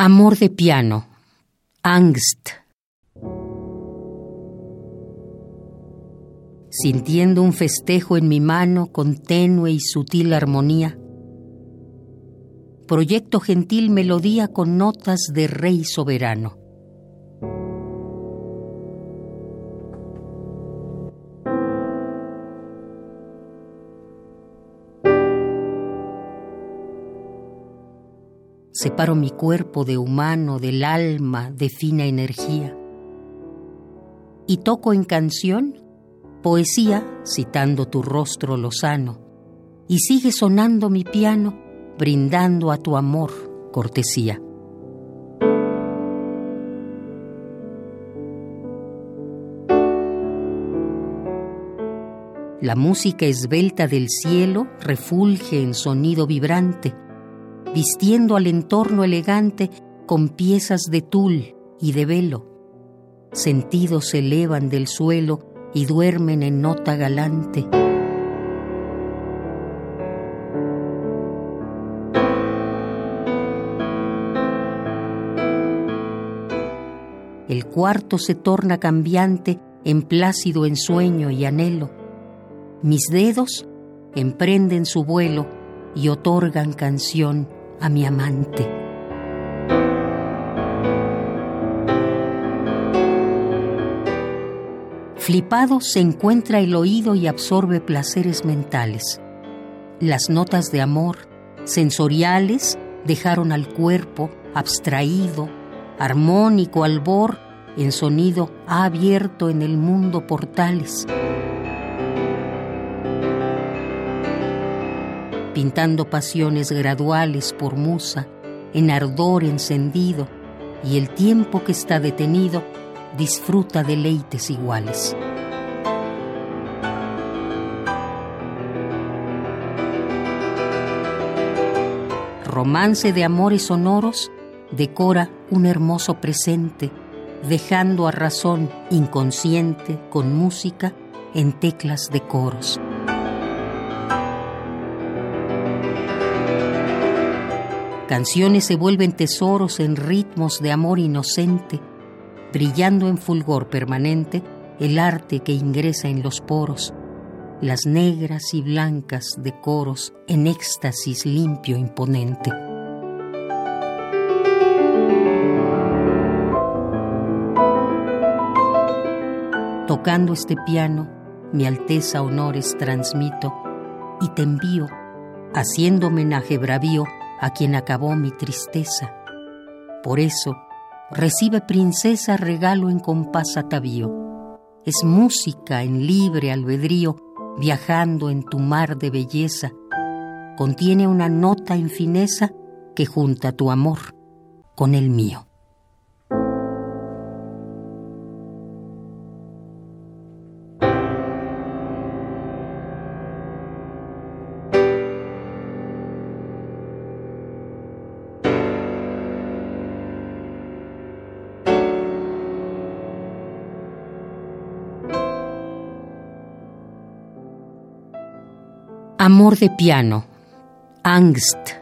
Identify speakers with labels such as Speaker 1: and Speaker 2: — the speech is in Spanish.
Speaker 1: Amor de piano, Angst. Sintiendo un festejo en mi mano con tenue y sutil armonía, proyecto gentil melodía con notas de rey soberano. Separo mi cuerpo de humano, del alma, de fina energía. Y toco en canción poesía citando tu rostro lozano. Y sigue sonando mi piano, brindando a tu amor cortesía. La música esbelta del cielo refulge en sonido vibrante vistiendo al entorno elegante con piezas de tul y de velo. Sentidos se elevan del suelo y duermen en nota galante. El cuarto se torna cambiante en plácido ensueño y anhelo. Mis dedos emprenden su vuelo y otorgan canción a mi amante. Flipado se encuentra el oído y absorbe placeres mentales. Las notas de amor, sensoriales, dejaron al cuerpo abstraído, armónico albor, en sonido ha abierto en el mundo portales. Pintando pasiones graduales por musa, en ardor encendido, y el tiempo que está detenido disfruta deleites iguales. Romance de amores sonoros decora un hermoso presente, dejando a razón inconsciente con música en teclas de coros. Canciones se vuelven tesoros en ritmos de amor inocente, brillando en fulgor permanente el arte que ingresa en los poros, las negras y blancas de coros en éxtasis limpio imponente. Tocando este piano, mi alteza honores transmito y te envío, haciendo homenaje bravío a quien acabó mi tristeza. Por eso, recibe princesa regalo en compás atavío. Es música en libre albedrío, viajando en tu mar de belleza. Contiene una nota en fineza que junta tu amor con el mío. Amor de piano, Angst,